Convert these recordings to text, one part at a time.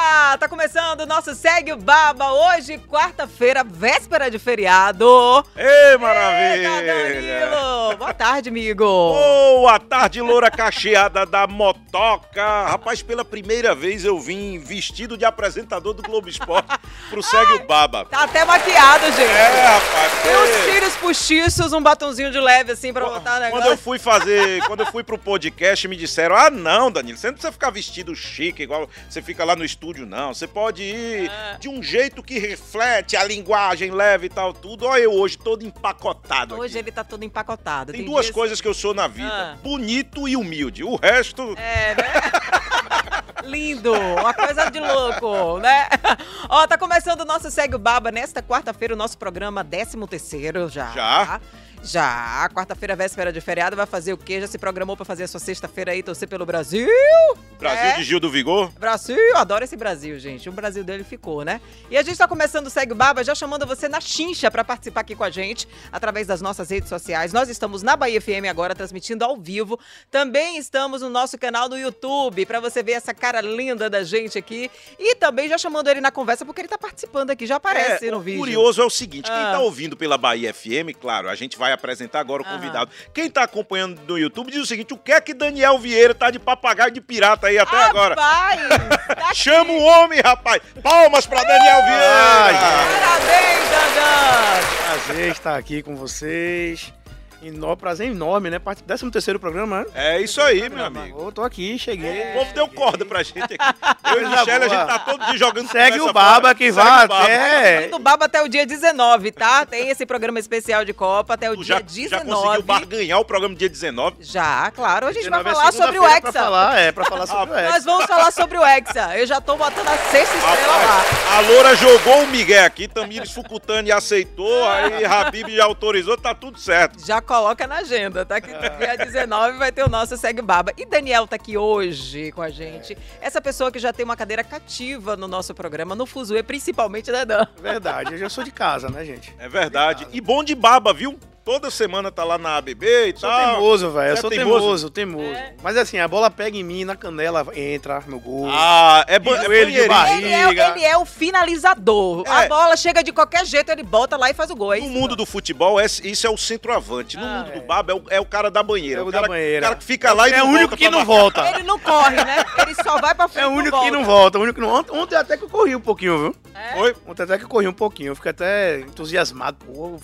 Eita! Tá começando o nosso Segue o Baba hoje, quarta-feira, véspera de feriado. Ei, Eita, maravilha! Danilo! Boa tarde, amigo. Boa tarde, loura cacheada da motoca. Rapaz, pela primeira vez eu vim vestido de apresentador do Globo Esporte pro Segue o Baba. Tá até maquiado, gente. É, rapaz. Tem uns cílios postiços, um batonzinho de leve assim pra botar o Quando negócio. eu fui fazer, quando eu fui pro podcast, me disseram: ah, não, Danilo, você não precisa ficar vestido chique, igual você fica lá no estúdio, não. Você pode ir Ah. de um jeito que reflete a linguagem leve e tal, tudo. Olha eu hoje todo empacotado. Hoje aqui. ele tá todo empacotado. Tem duas dias- coisas que eu sou na vida: Ah. bonito e humilde. O resto. É, né? Lindo, uma coisa de louco, né? Ó, tá começando o nosso Segue o Baba nesta quarta-feira, o nosso programa 13 terceiro já. Já? Já, quarta-feira, véspera de feriado, vai fazer o quê? Já se programou pra fazer a sua sexta-feira aí, torcer pelo Brasil? Brasil É. de Gil do Vigor? Brasil, adoro esse Brasil, gente. O Brasil dele ficou, né? E a gente tá começando o Segue o Baba já chamando você na chincha pra participar aqui com a gente, através das nossas redes sociais. Nós estamos na Bahia FM agora, transmitindo ao vivo. Também estamos no nosso canal no YouTube, pra você ver essa cara linda da gente aqui. E também já chamando ele na conversa, porque ele tá participando aqui, já aparece É, no o vídeo. curioso é o seguinte, quem Ah. tá ouvindo pela Bahia FM, claro, a gente vai apresentar agora o Aham. convidado. Quem tá acompanhando no YouTube diz o seguinte, o que é que Daniel Vieira tá de papagaio de pirata aí até agora? Rapaz, tá aqui. Chama o homem, rapaz! Palmas pra Daniel Vieira! Parabéns, Dandan! Prazer estar aqui com vocês. Enó, prazer enorme, né? Parte 13 terceiro programa, né? É isso aí, meu amigo. Eu tô aqui, cheguei. O povo deu corda pra gente aqui. Eu e Coisa Michele, a gente tá todo dia jogando Segue o Baba fora. que Segue vai o até. do Baba até o dia 19, tá? Tem esse programa especial de Copa até o Tu dia já, 19. já conseguiu barganhar o programa dia 19? Já, claro. A gente vai 19 é falar sobre o Hexa. Pra falar, é, pra falar sobre o Hexa. Nós vamos falar sobre o Hexa. Eu já tô botando a sexta estrela lá. A Loura jogou o Miguel aqui, Tamires Fucutani aceitou, aí Habib já autorizou, tá tudo certo. Já coloca na agenda, tá? Que dia 19 vai ter o nosso Segue Baba. E Daniel tá aqui hoje com a gente. Essa pessoa que já tem uma cadeira cativa no nosso programa, no Fuzue, principalmente, né, Dan? Verdade, eu já sou de casa, né, gente? É verdade. E bom de baba, viu? Toda semana tá lá na ABB e Sou tal. teimoso, velho. Eu É sou teimoso? teimoso, teimoso. É. Mas assim, a bola pega em mim, na canela, entra no gol. Ah, é, ba é Joelho de barriga. Ele é, ele é o finalizador. É. A bola chega de qualquer jeito, ele bota lá e faz o gol. É No isso, mundo do futebol, é- isso é o centroavante. No Ah, mundo do baba, é o, é o cara da banheira. É o cara, da banheira. O cara que fica lá e é o único que não volta. Ele não corre, né? Ele só vai pra frente É o único não que não volta. O único que não... Ontem, ontem até que eu corri um pouquinho, viu? É? Oi? Ontem até que eu corri um pouquinho. Eu fiquei até entusiasmado. Pô,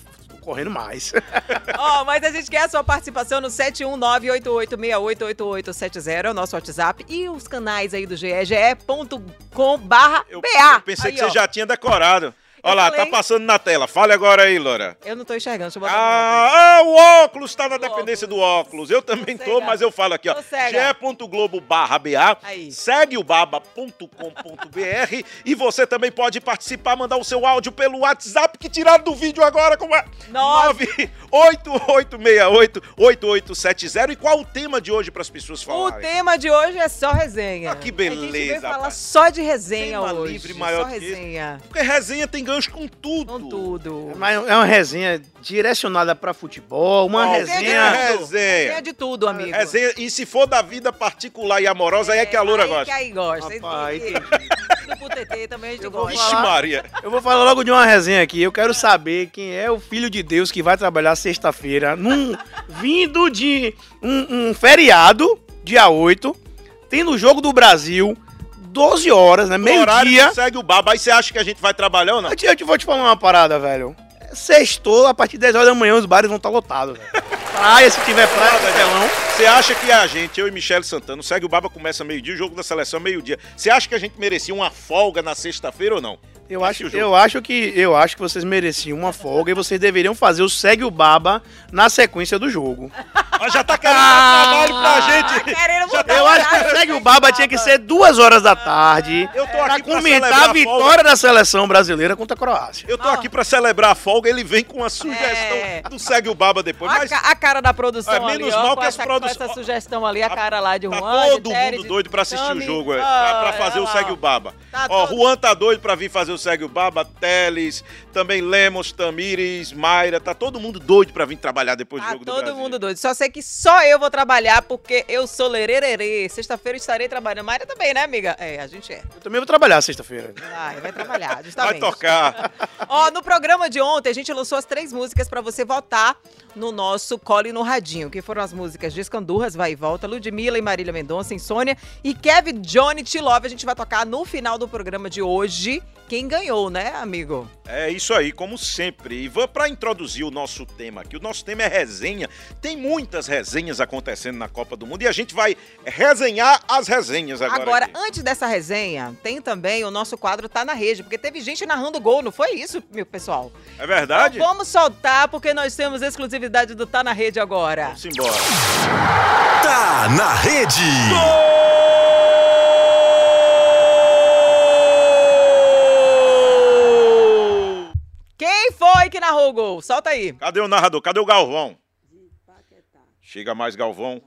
correndo mais. Ó, mas a gente quer a sua participação no 71988688870, é o nosso WhatsApp. E os canais aí do GE, ge.com barra Eu, BA. eu pensei Aí, que você ó. já tinha decorado. Olha lá, tá passando na tela. Fale agora aí, Laura. Eu não tô enxergando, deixa eu botar. Ah, ah o óculos tá na dependência do óculos. Eu também tô, tô mas eu falo aqui, ó. ge.globo barra BA. Segue o baba.com.br e você também pode participar, mandar o seu áudio pelo WhatsApp que tiraram do vídeo agora. Como é? 9 8868-8870. E qual o tema de hoje para as pessoas falarem? O tema de hoje é só resenha. Ah, que beleza. A gente falar só de resenha tema hoje. livre maior só resenha. Porque resenha tem gancho com tudo. Com tudo. É Mas é uma resenha direcionada para futebol, uma oh, resenha... Resenha. É de tudo, é, amigo. Resenha, e se for da vida particular e amorosa, é, aí é que a loura é gosta. que aí gosta. Rapaz, entendi. TT também a gente Eu vou gosta. Vixe falar. Maria. Eu vou falar logo de uma resenha aqui. Eu quero saber quem é o filho de Deus que vai trabalhar sexta-feira, num vindo de um, um feriado, dia 8, tendo o jogo do Brasil, 12 horas, né? Meio-dia. segue o baba. Aí você acha que a gente vai trabalhar ou não? Eu te, eu te vou te falar uma parada, velho. Sextou, a partir de 10 horas da manhã, os bares vão estar lotados, velho. Praia, se tiver praia, Nada, telão. Você acha que a gente, eu e Michele Santana, o segue o baba começa meio-dia, o jogo da seleção meio-dia. Você acha que a gente merecia uma folga na sexta-feira ou não? Eu acho, eu acho que eu acho que vocês mereciam uma folga e vocês deveriam fazer o segue o baba na sequência do jogo. Ó, já tá querendo dar trabalho pra Ah, gente. botar tá- Eu acho que o Segue o Baba tinha que ser duas horas da tarde Eu tô pra aqui pra comentar a a vitória da seleção brasileira contra a Croácia. Eu tô aqui pra celebrar a folga, ele vem com uma sugestão É. do Segue o Baba depois. A, Mas ca- a cara da produção É, ali, menos ó, mal com que as essa, produ- com essa sugestão ali, a cara lá de Tá Juan, de todo mundo doido pra assistir Tami. o jogo, é, Ah, pra, pra fazer olha o Segue ó. o Baba. Tá Ó, todo- Juan tá doido pra vir fazer o Segue o Baba, Teles, também Lemos, Tamires, Mayra, tá todo mundo doido pra vir trabalhar depois do Tá jogo do todo Brasil. mundo doido. Só sei que só eu vou trabalhar porque eu sou lerererê. Sexta-feira estarei trabalhando. Mayra também, né, amiga? É, a gente é. Eu também vou trabalhar sexta-feira. Vai, vai trabalhar, Vai justamente. tocar. Ó, no programa de ontem, a gente lançou as três músicas pra você votar no nosso Cole no Radinho, que foram as músicas de Escandurras, Vai e Volta, Ludmilla e Marília Mendonça, Insônia e Kevin Johnny T. Love. A gente vai tocar no final do programa de hoje. Quem ganhou, né, amigo? É isso aí, como sempre. E vamos para introduzir o nosso tema aqui. O nosso tema é resenha. Tem muitas resenhas acontecendo na Copa do Mundo e a gente vai resenhar as resenhas agora. Agora, aqui. antes dessa resenha, tem também o nosso quadro Tá na Rede, porque teve gente narrando gol, não foi isso, meu pessoal? É verdade? Então vamos soltar, porque nós temos exclusividade do Tá na Rede agora. Vamos embora. Tá na rede. Quem foi que narrou o gol? Solta aí. Cadê o narrador? Cadê o Galvão? Chega mais, Galvão.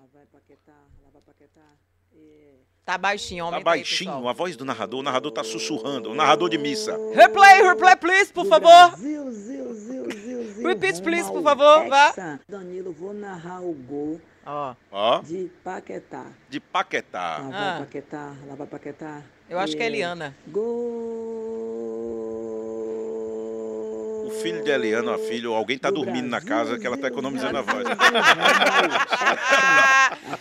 Tá baixinho, Tá aumenta aí, baixinho pessoal. a voz do narrador. O narrador tá sussurrando. O narrador de missa. Replay, replay, please, por favor. Brasil, zil, zil, zil, zil. Repeat, please, por favor, vá. Danilo, vou narrar o gol Ó, Ó, de Paquetá. de Paquetá. Lá vai Ah. Paquetá, lá vai Paquetá. eu acho que é E Eliana. Gol. O filho de Eliana, a filha, ou alguém tá dormindo na casa que ela tá economizando a voz.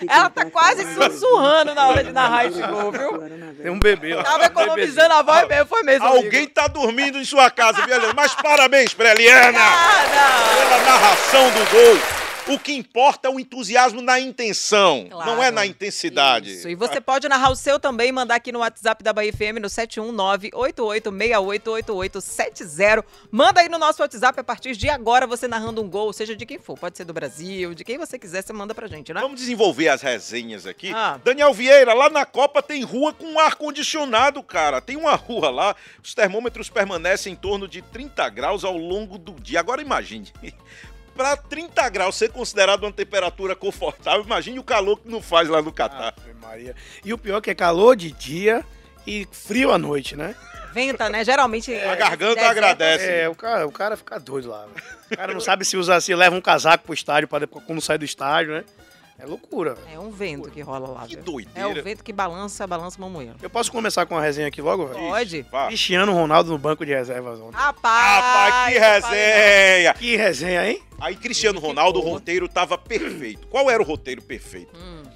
Ela tá quase sussurrando na hora de narrar esse gol, viu? Tem um bebê lá. Tava economizando a voz mesmo, foi mesmo. amigo. Alguém tá dormindo em sua casa, viu, Eliana? Mas parabéns pra Eliana! Pela narração do gol. O que importa é o entusiasmo na intenção, Claro. não é na intensidade. Isso. E você pode narrar o seu também, mandar aqui no WhatsApp da Bahia FM no 71988688870. Manda aí no nosso WhatsApp a partir de agora você narrando um gol, seja de quem for. Pode ser do Brasil, de quem você quiser, você manda pra gente, né? Vamos desenvolver as resenhas aqui. Ah. Daniel Vieira, lá na Copa tem rua com ar-condicionado, cara. Tem uma rua lá, os termômetros permanecem em torno de 30 graus ao longo do dia. Agora imagine, para 30 graus ser considerado uma temperatura confortável, imagine o calor que não faz lá no Catar. Ave Maria. E o pior é que é calor de dia e frio à noite, né? Venta, né? Geralmente. A garganta deserto- agradece. É, o cara, o cara fica doido lá. velho. O cara não sabe se usa, se leva um casaco pro estádio para depois quando sai do estádio, né? É loucura. É um vento que rola lá. Que viu? doideira. É o vento que balança, balança mamoeiro. Eu posso começar com a resenha aqui logo, velho? Pode. Vá. Cristiano Ronaldo no banco de reservas ontem. Rapaz! Rapaz, que resenha! Que resenha, hein? Aí Cristiano Ronaldo, o roteiro tava perfeito. Qual era o roteiro perfeito?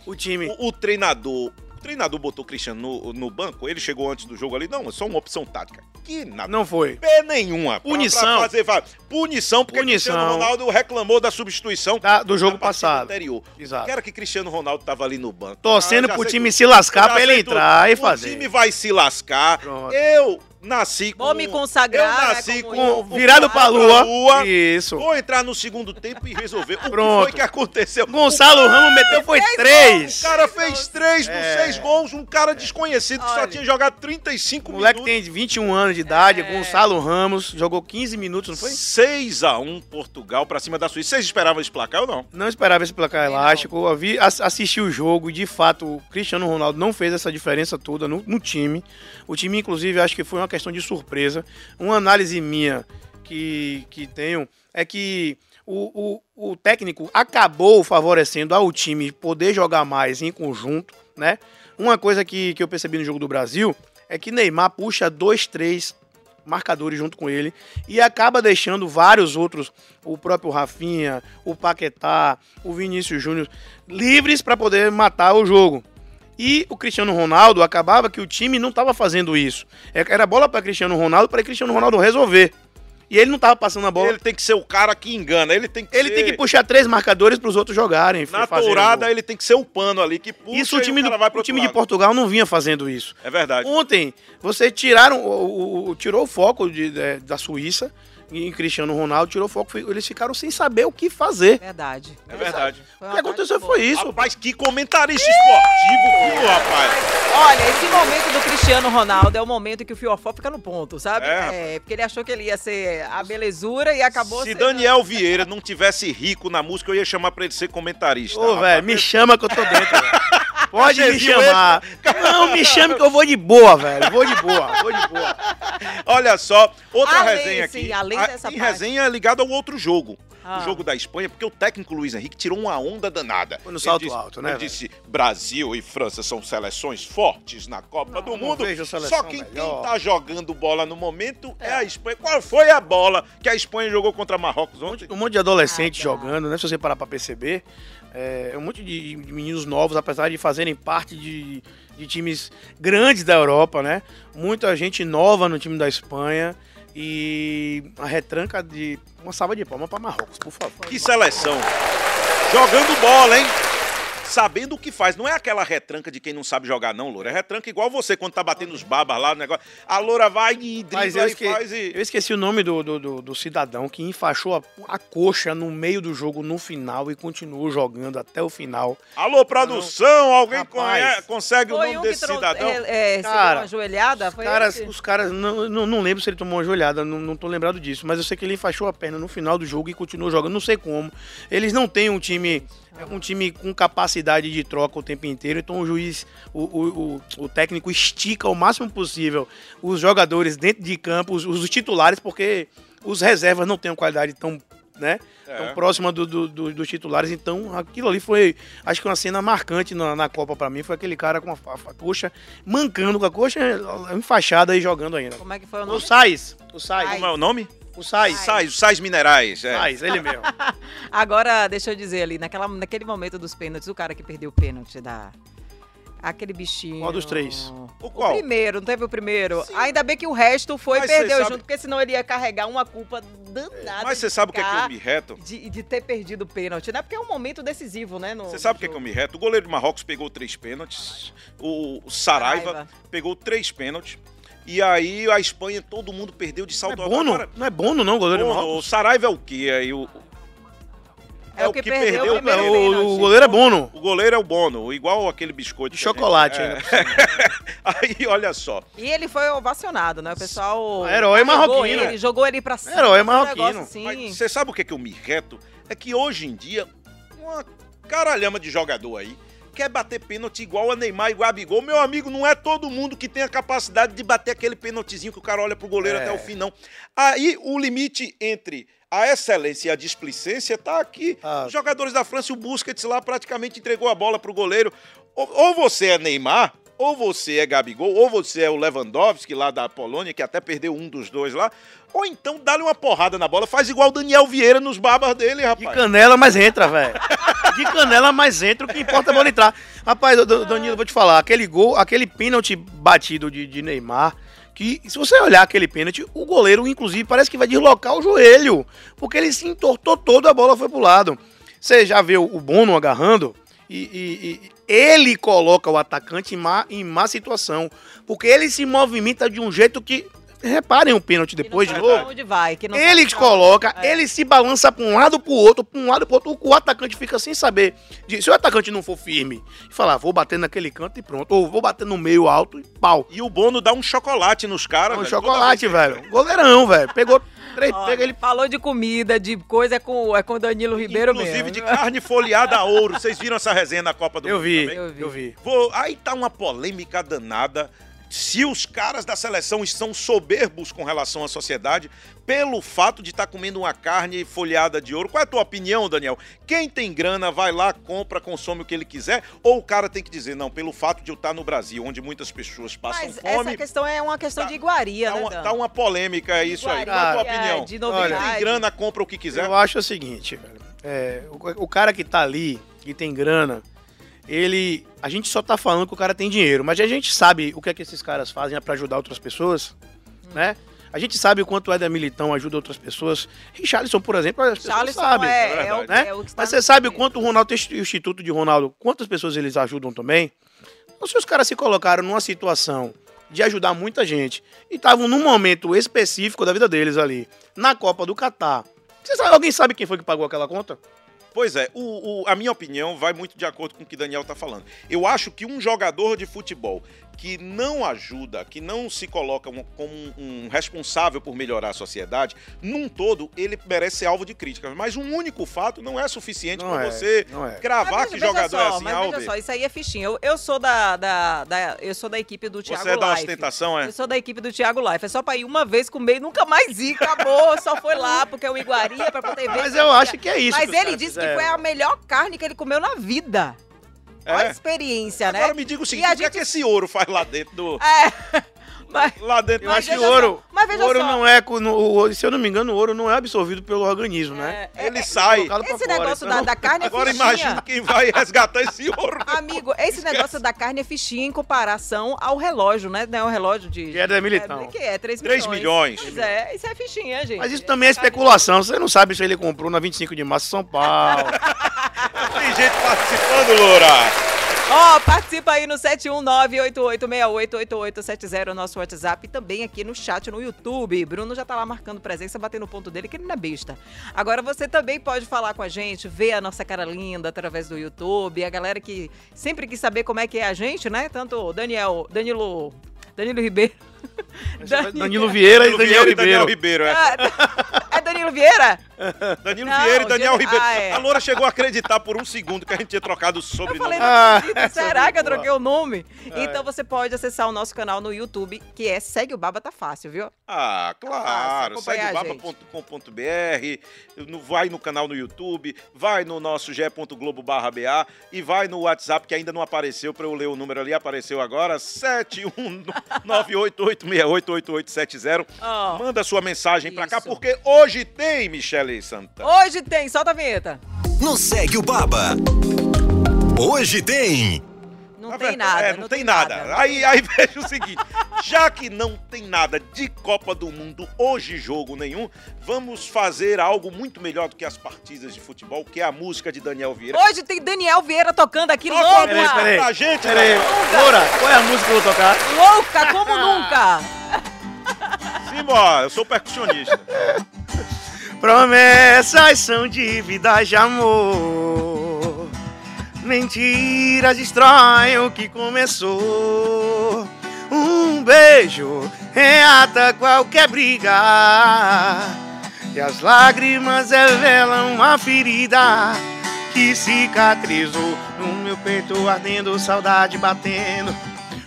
O time. O, o treinador. O treinador botou o Cristiano no, no banco, ele chegou antes do jogo ali. Não, é só uma opção tática. Que nada. Não foi. Pé nenhuma. Pra- Punição. Pra fazer, fa- punição, porque Punição. Cristiano Ronaldo reclamou da substituição Da- do jogo passado. anterior. Exato. Que era que Cristiano Ronaldo tava ali no banco. Torcendo Ah, pro time tudo. se lascar pra ele tudo. entrar e O fazer. time vai se lascar. Pronto. Eu nasci com... Vou me consagrar, Eu né, nasci com... eu. Com- virado pra lua. Isso. Vou entrar no segundo tempo e resolver. O que Pronto. foi que aconteceu? Gonçalo Ramos meteu foi O três. cara fez três dos É. seis gols, um cara desconhecido que só Olha. tinha jogado 35 O moleque minutos. tem 21 anos de idade, É. Gonçalo Ramos, jogou 15 minutos, não foi? 6x1 Portugal pra cima da Suíça. Vocês esperavam esse placar ou não? Não esperava esse placar elástico. Eu vi, ass- assisti o jogo e, de fato, o Cristiano Ronaldo não fez essa diferença toda no, no time. O time, inclusive, acho que foi uma questão de surpresa. Uma análise minha que, que tenho é que o, o, o técnico acabou favorecendo ao time poder jogar mais em conjunto, né? Uma coisa que, que eu percebi no jogo do Brasil é que Neymar puxa dois, três marcadores junto com ele e acaba deixando vários outros, o próprio Rafinha, o Paquetá, o Vinícius Júnior, livres para poder matar o jogo. E o Cristiano Ronaldo acabava que o time não estava fazendo isso. É, Era bola para Cristiano Ronaldo para Cristiano Ronaldo resolver. E ele não estava passando a bola. Ele tem que ser o cara que engana. Ele tem que Ele ser... tem que puxar três marcadores para os outros jogarem. Na tourada, ele tem que ser o pano ali que puxa Isso o time, do, cara vai pro o time outro de lado. Portugal não vinha fazendo isso. É verdade. Ontem, você tiraram, o, o- o- tirou o foco de- de- da Suíça em Cristiano Ronaldo, tirou foco, eles ficaram sem saber o que fazer. Verdade. É verdade. O que aconteceu foi isso. Rapaz, que comentarista esportivo, viu, rapaz? Olha, esse momento do Cristiano Ronaldo é o momento que o Fiofó fica no ponto, sabe? É, rapaz. porque ele achou que ele ia ser a belezura e acabou Se sendo... Daniel Vieira não tivesse rico na música, eu ia chamar pra ele ser comentarista. Ô, velho, me chama que eu tô dentro, velho. Pode me chamar. Não, me chame que eu vou de boa, velho. Vou de boa, vou de boa. Olha só, outra Além, resenha sim, aqui. além Ah, dessa tem parte. resenha ligada ao outro jogo. Ah. O jogo da Espanha, porque o técnico Luiz Henrique tirou uma onda danada. Foi no salto disse- alto, né, Ele velho? disse: Brasil e França são seleções fortes na Copa do não Mundo. vejo seleção Só que quem melhor." tá jogando bola no momento é. a Espanha. Qual foi a bola que a Espanha jogou contra Marrocos ontem? Um monte de adolescente Ah, tá. jogando, né? Se você parar pra perceber. É, um monte de, de meninos novos, apesar de fazerem parte de, de times grandes da Europa, né? Muita gente nova no time da Espanha. E a retranca de. Uma salva de palmas pra Marrocos, por favor. Que seleção. Jogando bola, hein? Sabendo o que faz. Não é aquela retranca de quem não sabe jogar, não, Loura. É retranca igual você quando tá batendo os babas lá no negócio. A Loura vai e Mas dribla eu, e esque- faz e. eu esqueci o nome do, do, do- do cidadão que enfaixou a, a coxa no meio do jogo no final e continuou jogando até o final. Alô, produção, alguém Rapaz. conhe- consegue o nome um desse cidadão? É, é, Cara, deu uma joelhada, foi caras, esse? os caras, não, não, não lembro se ele tomou uma joelhada, não, não tô lembrado disso, mas eu sei que ele enfaixou a perna no final do jogo e continuou jogando, não sei como. Eles não têm um time, um time com capacidade de troca o tempo inteiro, então o juiz, o, o, o, o técnico estica o máximo possível os jogadores dentro de campo, os, os titulares, porque os reservas não têm uma qualidade tão, né, É. tão próxima do- do- do- dos titulares, então aquilo ali foi, acho que uma cena marcante na, na Copa pra mim, foi aquele cara com a, a- a coxa, mancando com a coxa enfaixada e jogando ainda. Como é que foi o O nome? Sais, o Sais, Como é o nome? O Sais, Sais, Sais Minerais. É. Sais, ele mesmo. Agora, deixa eu dizer ali, naquela, naquele momento dos pênaltis, o cara que perdeu o pênalti da... Aquele bichinho... Qual dos três? O qual? O primeiro, não teve o primeiro? Ainda bem que o resto foi e perdeu sabe- junto, porque senão ele ia carregar uma culpa danada. Mas você sabe o que é que eu me reto? De, de ter perdido o pênalti, né? Porque é um momento decisivo, né? Você sabe o que é que eu me reto? O goleiro de Marrocos pegou três pênaltis. O o Saraiva, Saraiva. pegou três pênaltis. E aí a Espanha, todo mundo perdeu de Não é salto alto. Bono? Agora, Não é Bono não, goleiro de Bono, o Marrocos? Saraiva é o quê? Aí o, É, o que, perdeu, o É, primeiro o, pênalti. o goleiro é Bono. o goleiro é o Bono, igual aquele biscoito. De que chocolate é. ainda. Aí, olha só. E ele foi ovacionado, né? O pessoal. Herói jogou marroquino. Ele, jogou ele pra cima. Herói marroquino. assim. Mas você sabe o que, é que eu me reto? É que hoje em dia, uma caralhama de jogador aí quer bater pênalti igual a Neymar e Gabigol. Meu amigo, não é todo mundo que tem a capacidade de bater aquele pênaltizinho que o cara olha pro goleiro É. até o fim, não. Aí o limite entre a excelência e a displicência tá aqui. Ah. Os jogadores da França, o Busquets lá praticamente entregou a bola pro goleiro. Ou, ou você é Neymar, ou você é Gabigol, ou você é o Lewandowski lá da Polônia, que até perdeu um dos dois lá. Ou então dá-lhe uma porrada na bola, faz igual o Daniel Vieira nos babas dele, De rapaz. canela, mas entra, velho. De canela, mas entra. O que importa é a bola entrar. Rapaz, Danilo, vou te falar. Aquele gol, aquele pênalti batido de, de Neymar, que se você olhar aquele pênalti, o goleiro, inclusive, parece que vai deslocar o joelho. Porque ele se entortou todo, a bola foi pro lado. Você já o o Bono agarrando e, e- e ele coloca o atacante em má, em má situação. Porque ele se movimenta de um jeito que... Reparem o pênalti Que não depois de novo. onde vai, que não Ele coloca, É. ele se balança pra um lado pro outro, pra um lado pro outro. O atacante fica sem saber. de- se o atacante não for firme e falar, vou bater naquele canto e pronto. Ou vou bater no meio alto e pau. E o Bono dá um chocolate nos caras. Um velho. chocolate, velho. Goleirão, velho. Pegou três. Olha, Pega ele. Falou de comida, de coisa, é com, é com o Danilo Ribeiro Inclusive mesmo. de carne folheada a ouro. Vocês viram essa resenha na Copa do Eu Mundo vi? Eu vi. eu vi. Vou- aí tá uma polêmica danada. Se os caras da seleção estão soberbos com relação à sociedade, pelo fato de estar comendo uma carne folhada de ouro. Qual é a tua opinião, Daniel? Quem tem grana vai lá, compra, consome o que ele quiser? Ou o cara tem que dizer, não, pelo fato de eu estar no Brasil, onde muitas pessoas passam Mas fome, essa questão é uma questão Tá- de iguaria, tá, né, uma, Dan? tá uma polêmica isso aí. Qual é a tua Iguaria, opinião? De Quem tem grana, compra o que quiser. Eu acho o seguinte. É, o, o cara que tá ali, que tem grana, ele. A gente só tá falando que o cara tem dinheiro, mas a gente sabe o que é que esses caras fazem pra ajudar outras pessoas, né? A gente sabe o quanto o Éder Militão ajuda outras pessoas. Richarlison, por exemplo, as pessoas Charles sabem. é, é é, o, né? é o que está Mas você sabe o quanto o Ronaldo, o Instituto de Ronaldo, quantas pessoas eles ajudam também? Então, se os caras se colocaram numa situação de ajudar muita gente. E estavam num momento específico da vida deles ali, na Copa do Catar. Você sabe, alguém sabe quem foi que pagou aquela conta? Pois é, o, o- a minha opinião vai muito de acordo com o que Daniel tá falando. Eu acho que um jogador de futebol que não ajuda, que não se coloca um- como um, um responsável por melhorar a sociedade, num todo, ele merece ser alvo de críticas. Mas um único fato não é suficiente para é, você não é. cravar Mas que veja jogador só, é assim, mas Alves. veja só, isso aí é fichinha. Eu, eu sou da, da, da- eu sou da equipe do Thiago Você é da Life. ostentação, é? Eu sou da equipe do Thiago Life. É só pra ir uma vez comer e nunca mais ir. Acabou. Só foi lá porque o Iguaria pra poder ver. Mas eu acho que é isso. Mas ele disse que foi a melhor carne que ele comeu na vida. Olha a É? experiência, né? Agora me diga o seguinte, o que é gente- que esse ouro faz lá dentro do... É. Mas, Lá dentro Eu Mas acho que ouro, só, mas veja o ouro só. não é, no- o ouro- se eu não me engano, o ouro não é absorvido pelo organismo, né? é, Ele é, sai. Pra esse fora, negócio então- da, da carne é Agora imagina quem vai resgatar esse ouro. Amigo, esse negócio da carne é fichinha em comparação ao relógio, né? Não é o relógio de... Que é da Militão. É, que é, 3 milhões. 3 milhões. Pois é, isso é fichinha, gente. Mas isso também é especulação. Você não sabe se ele comprou na 25 de março em São Paulo. Tem gente participando, Loura. Ó, participa aí no 71988688870, nosso WhatsApp, e também aqui no chat no YouTube. Bruno já tá lá marcando presença, batendo o ponto dele, que ele não é besta. Agora você também pode falar com a gente, ver a nossa cara linda através do YouTube. A galera que sempre quis saber como é que é a gente, né? Tanto o Daniel, Danilo, Danilo Ribeiro. Danilo Vieira e Daniel Vieira e Daniel Ribeiro. Ribeiro, é. Ah, é Danilo Vieira? Danilo Não, Vieira e Daniel Ribeiro. ah, é. A Loura chegou a acreditar por um segundo que a gente tinha trocado o Eu falei, sobrenome. Ah, será que eu troquei o nome? É. Então você pode acessar o nosso canal no YouTube, que é Segue o Baba Tá Fácil, viu? Ah, claro. acompanhar Segue a o baba.com.br, no- vai no canal no YouTube, vai no nosso ge.globo barra BA e vai no WhatsApp que ainda não apareceu para eu ler o número ali, apareceu agora, 71988688870. Ó. Manda sua mensagem pra cá, porque hoje tem Michele Santana. Hoje tem, solta a vinheta. No Segue o Baba. Hoje tem. Não Na tem verdade, nada. é, não, tem nada. Aí, aí veja o seguinte: já que não tem nada de Copa do Mundo hoje, jogo nenhum, vamos fazer algo muito melhor do que as partidas de futebol, que é a música de Daniel Vieira. Hoje tem Daniel Vieira tocando aqui Toca a louca. música peraí. pra gente, Pera aí. Daniel. Loura, qual é a música que eu vou tocar? Louca como nunca. Simbora, eu sou percussionista. Promessas são dívidas de amor. Mentiras destroem o que começou. Um beijo reata qualquer briga. E as lágrimas revelam uma ferida que cicatrizou no meu peito, ardendo, saudade batendo.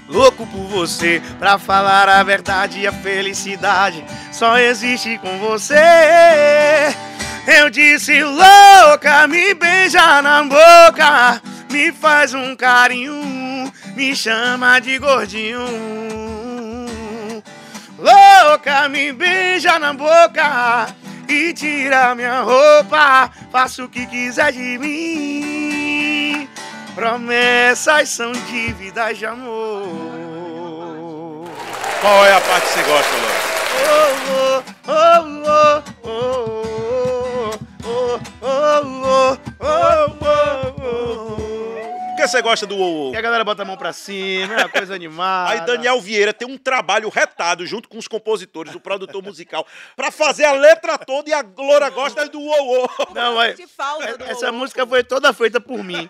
Louco por você, pra falar a verdade e a felicidade só existe com você. Eu disse louca, me beija na boca, me faz um carinho, me chama de gordinho. Louca, me beija na boca e tira minha roupa, faça o que quiser de mim. Promessas são dívidas de amor. Qual é a parte que você gosta, Loura? que você gosta do ou, ou Que a galera bota a mão pra cima, é uma coisa animada. Aí Daniel Vieira tem um trabalho retado junto com os compositores, o produtor musical, pra fazer a letra toda e a Glória gosta do ou. Não, mas é- essa música foi toda feita por mim.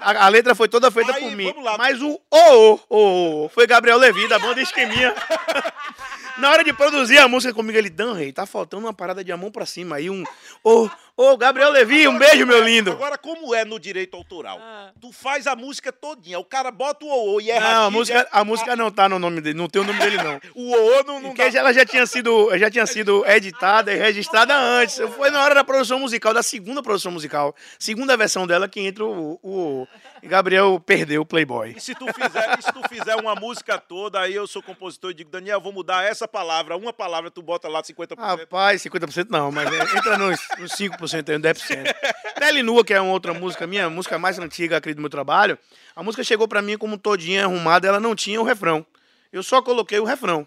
A, a letra foi toda feita Aí, por mim. Mas o ou, ou foi Gabriel Levi, da banda Esqueminha. Na hora de produzir a música comigo, ele, Dan, rei, tá faltando uma parada de a mão pra cima. Aí um, ô, ô, Gabriel Levi, um beijo, meu lindo. Agora, como é no direito autoral? Ah. Tu faz a música todinha, o cara bota o Uou e é Não, a música, a música não tá no nome dele, não tem o nome dele, não. O Uou não, não Porque dá. ela já tinha sido, já tinha sido editada e registrada antes. Foi na hora da produção musical, da segunda produção musical. Segunda versão dela que entra o. o e Gabriel perdeu o Playboy. E se tu fizer, se tu fizer uma música toda, aí eu sou compositor e digo, Daniel, vou mudar essa palavra, uma palavra, tu bota lá 50%. Rapaz, 50% não, mas é, entra nos, nos 5% aí, uns 10%. Pele Nua, que é uma outra música, minha música mais antiga, acredito, do meu trabalho, a música chegou pra mim como todinha arrumada, ela não tinha o refrão. Eu só coloquei o refrão.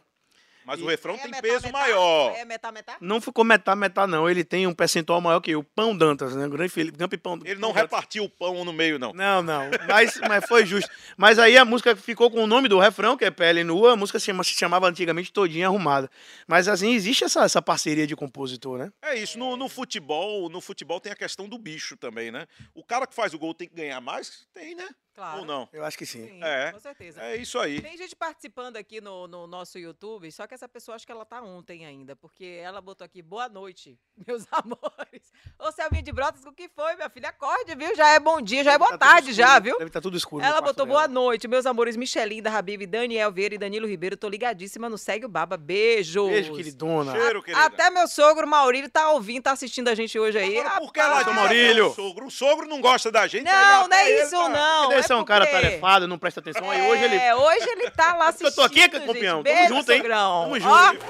Mas E o refrão É tem metá, peso metá? maior. É metá, metá? Não ficou metá, metá, não. Ele tem um percentual maior que o Pão Dantas, né? O grande Felipe Campo e Pão Ele não Dantas. repartiu o pão no meio, não. Não, não. Mas, mas foi justo. Mas aí a música ficou com o nome do refrão, que é Pele Nua. A música se, chama- se chamava antigamente Todinha Arrumada. Mas assim, existe essa, essa parceria de compositor, né? É isso, no, no futebol, no futebol tem a questão do bicho também, né? O cara que faz o gol tem que ganhar mais? Tem, né? Claro. Ou não? Eu acho que sim. Sim, É. com certeza. É isso aí. Tem gente participando aqui no, no nosso YouTube, só que essa pessoa acho que ela tá ontem ainda, porque ela botou aqui, boa noite, meus amores. Ô, Selminha de Brotas, o que foi, minha filha? Acorde, viu? Já é bom dia, já é boa Tá tarde escuro, já, viu? Deve estar tudo escuro. Ela botou dela. boa noite, meus amores, Michelinda, Habib, Daniel Vieira e Danilo Ribeiro. Tô ligadíssima no Segue o Baba. Beijos. Beijo, queridona. Cheiro, querida. Até meu sogro Maurílio tá ouvindo, tá assistindo a gente hoje aí. Agora, por que ela diz Maurílio. é o sogro? O sogro não gosta da gente. Não, não é ele, isso, tá? não. Ele é é um cara tarefado, não presta atenção. Aí hoje ele. É, hoje ele tá lá assistindo. Eu tô aqui, gente. campeão. Tamo Beijo, junto, hein? sogrão. Tamo Ó, junto.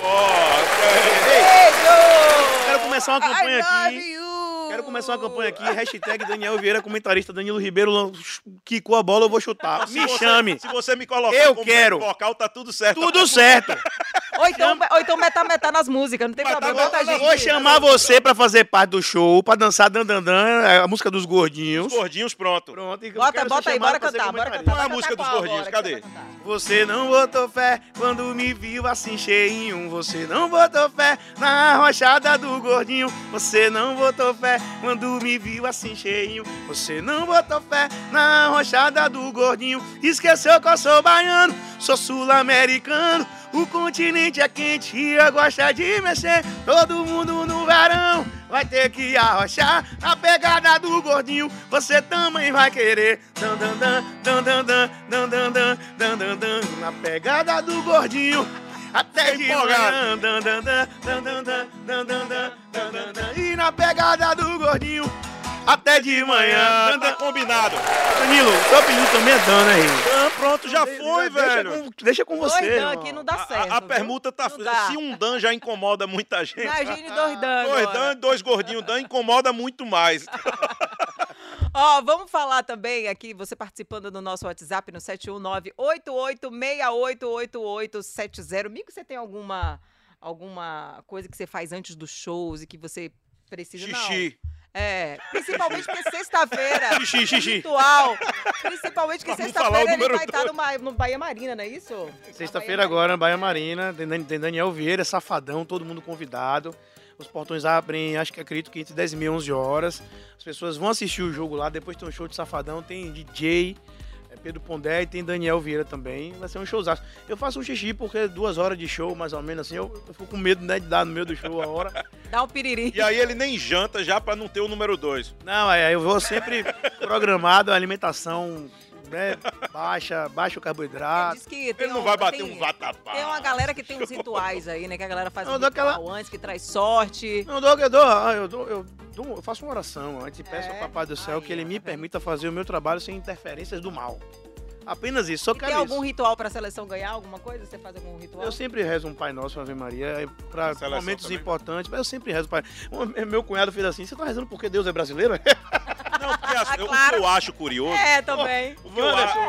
Beijo! Quero começar uma campanha aqui. Quero começar uma campanha aqui. Hashtag Daniel Vieira, comentarista Danilo Ribeiro. Quicou a bola, eu vou chutar. Se Me você- chame. Se você me colocar Eu como quero. vocal, tá tudo certo. Tudo certo. Ou então, ou então metá, metá nas músicas, não tem Mas tá problema. Bota tá gente. Vou chamar você pra fazer parte do show, pra dançar dandandan, a música dos gordinhos. Os gordinhos, pronto. Pronto, e Bota, bota aí, bora cantar, bora cantar. Qual é a música dos gordinhos? Cadê? Você não botou fé quando me viu assim cheinho. Você não botou fé na rochada do gordinho. Você não botou fé quando me viu assim cheinho. Você não botou fé na rochada do gordinho. Esqueceu que eu sou baiano, sou sul-americano. O continente é quente e eu gosto de mexer. Todo mundo no verão vai ter que arrochar a pegada do gordinho. Você também vai querer. Dan, dan, dan, dan, dan, dan, dan, dan, dan, dan, dan, pegada do gordinho. Até de manhã. Dan, dan, dan, dan, dan, dan, dan, dan, dan. E na pegada do gordinho. Até de manhã. Ah, Dan, tá dan. combinado. Danilo, seu apelido também é Dan, né, Rio? Ah, pronto, já foi, deixa velho. Com, deixa com você. Dois Dan aqui não dá A- certo. A, a permuta tá. Se um Dan já incomoda muita gente. Imagine dois Dan. Dois agora. Dan, dois gordinhos Dan incomoda muito mais. Ó, vamos falar também aqui, você participando do nosso WhatsApp no 719-88688870. Mico, você tem alguma, alguma coisa que você faz antes dos shows e que você precisa? Xixi. Não. É, principalmente porque sexta-feira. Xixi, xixi. Ritual. Principalmente que sexta-feira ele vai estar dois. no, no Bahia Marina, não é isso? Sexta-feira agora, Bahia Marina, tem Dan- tem Daniel Vieira, Safadão, todo mundo convidado. Os portões abrem, acho que acredito que entre 10 e meia e 11 horas. As pessoas vão assistir o jogo lá, depois tem um show de Safadão, tem DJ, Pedro Pondé e tem Daniel Vieira também. Vai ser um showzaço. Eu faço um xixi porque duas horas de show, mais ou menos assim, eu, eu fico com medo né, de dar no meio do show a hora. Dá um piriri. E aí ele nem janta já pra não ter o número dois. Não, é, eu vou sempre programado, a alimentação né, baixa, baixo carboidrato. Diz que tem Ele não um- vai bater tem- um vatapá. Tem uma galera que tem uns rituais aí, né? Que a galera faz Não, um aquela- ritual antes, que traz sorte. Não, eu dou, eu dou, ah, eu, dou, eu, dou- eu faço uma oração antes e peço É? ao Papai do Céu Aí, que ele me tá permita fazer o meu trabalho sem interferências do mal. Apenas isso, só E tem quero algum isso. ritual pra seleção ganhar? Alguma coisa? Você faz algum ritual? Eu sempre rezo um Pai Nosso, Ave Maria, para momentos também? importantes, mas eu sempre rezo Pai. Meu cunhado fez assim, você tá rezando porque Deus é brasileiro? Não, porque assim, eu- o Claro. que eu acho curioso. É, também. O que, eu acho,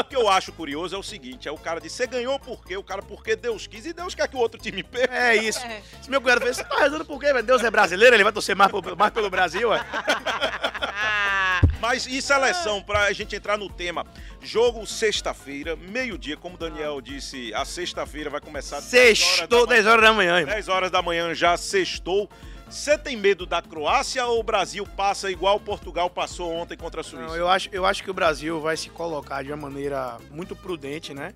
o que eu acho curioso é o seguinte: é o cara diz, você ganhou por quê? O cara, porque Deus quis e Deus quer que o outro time perca. É isso. É. Se meu cunhado fez, você tá rezando por quê? Deus é brasileiro, ele vai torcer mais, mais pelo Brasil, ué. Ah, Mas e seleção, pra gente entrar no tema? Jogo sexta-feira, meio-dia, como o Daniel disse, a sexta-feira vai começar às 10 horas da Sextou, manhã. 10 horas da manhã, irmão. 10 horas da manhã já sextou. Você tem medo da Croácia ou o Brasil passa igual Portugal passou ontem contra a Suíça? Não, eu acho, eu acho que o Brasil vai se colocar de uma maneira muito prudente, né?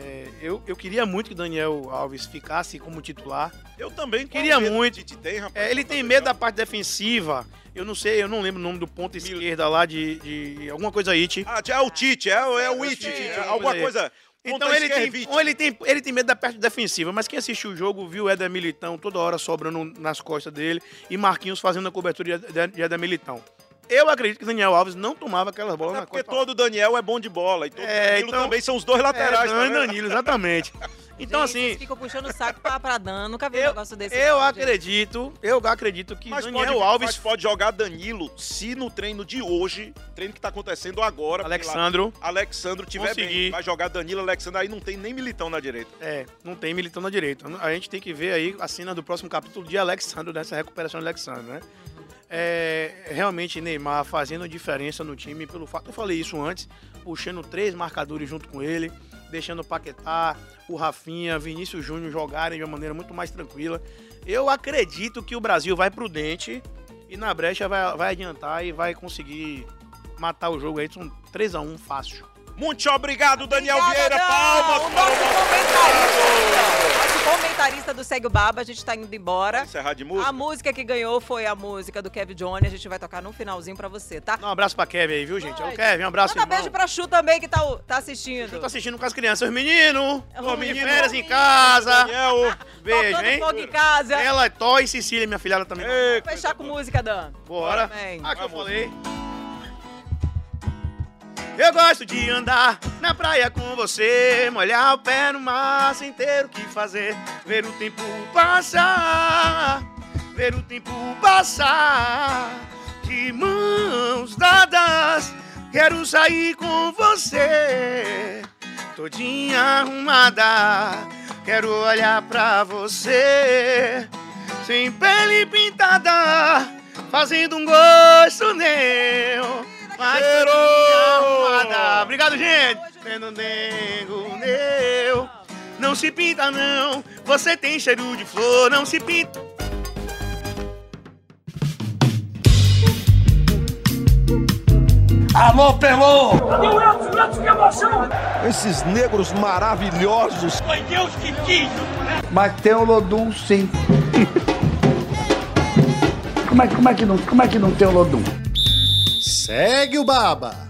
É, eu, eu queria muito que o Daniel Alves ficasse como titular. Eu também Queria muito. tem, rapaz. É, ele tem medo da parte defensiva. Eu não sei, eu não lembro o nome do ponto esquerda lá de, de alguma coisa It. Ah, é o Tite, é, o- é o It, Tite, é alguma coisa. Então ele tem, ele, tem, ele tem medo da parte defensiva, mas quem assistiu o jogo viu o Éder Militão toda hora sobrando nas costas dele e Marquinhos fazendo a cobertura de Éder Militão. Eu acredito que Daniel Alves não tomava aquelas bolas É na porque todo Daniel é bom de bola. E todo É, Danilo então- também são os dois laterais. É, tá Dan e? Danilo, exatamente. Então, Gente, assim, ficam puxando o saco pra, pra Dan. Nunca vi um eu, negócio desse. eu não, acredito, eu acredito que Mas Daniel pode, Alves, mas pode jogar Danilo se no treino de hoje, treino que tá acontecendo agora, porque lá- Alexandro, Alexandro tiver Conseguir. bem. Vai jogar Danilo, Alexandro, aí não tem nem militão na direita. é, não tem militão na direita. A gente tem que ver aí a cena do próximo capítulo de Alexandro, dessa recuperação de Alexandro, né? É, realmente Neymar fazendo diferença no time, pelo fato, eu falei isso antes, puxando três marcadores junto com ele, deixando o Paquetá, o Rafinha, Vinícius Júnior jogarem de uma maneira muito mais tranquila. Eu acredito que o Brasil vai prudente e na brecha vai, vai adiantar e vai conseguir matar o jogo aí. São 3x1 fácil. Muito obrigado, Daniel Obrigada, Vieira. Dan. Palmas o para o nosso comentarista. Nosso comentarista do Segue o Baba, a gente tá indo embora. Encerrar de música. A música que ganhou foi a música do Kevin Johnny. A gente vai tocar no finalzinho pra você, tá? Um abraço pra Kevin aí, viu, gente? Vai. Ô, Kevin, um abraço, Manda irmão. beijo pra Chu também, que tá, tá assistindo. Eu tô assistindo com as crianças. Os meninos, Ô, tô de menino, férias em casa. Daniel. Beijo, hein? fogo em casa. Ela, Tó e Cecília, minha filhada também. Ei, Vamos fechar com música, Dan. Bora. Amém. Ah, que eu falei. Eu gosto de andar na praia com você, molhar o pé no mar sem ter o que fazer, ver o tempo passar, ver o tempo passar, de mãos dadas, quero sair com você, todinha arrumada, quero olhar pra você, sem pele pintada, fazendo um gosto meu. Mas Cheiro! todinha arrumada. Obrigado, gente. Vendo nego meu. Não se pinta, não. Você tem cheiro de flor, não se pinta. Alô, Pelô! Cadê o Elton? Elton, que emoção! Esses negros maravilhosos. Foi Deus que quis! Mas tem o Lodum sim. como, é, como, é que não, como é que não tem o Lodum? Segue o Baba.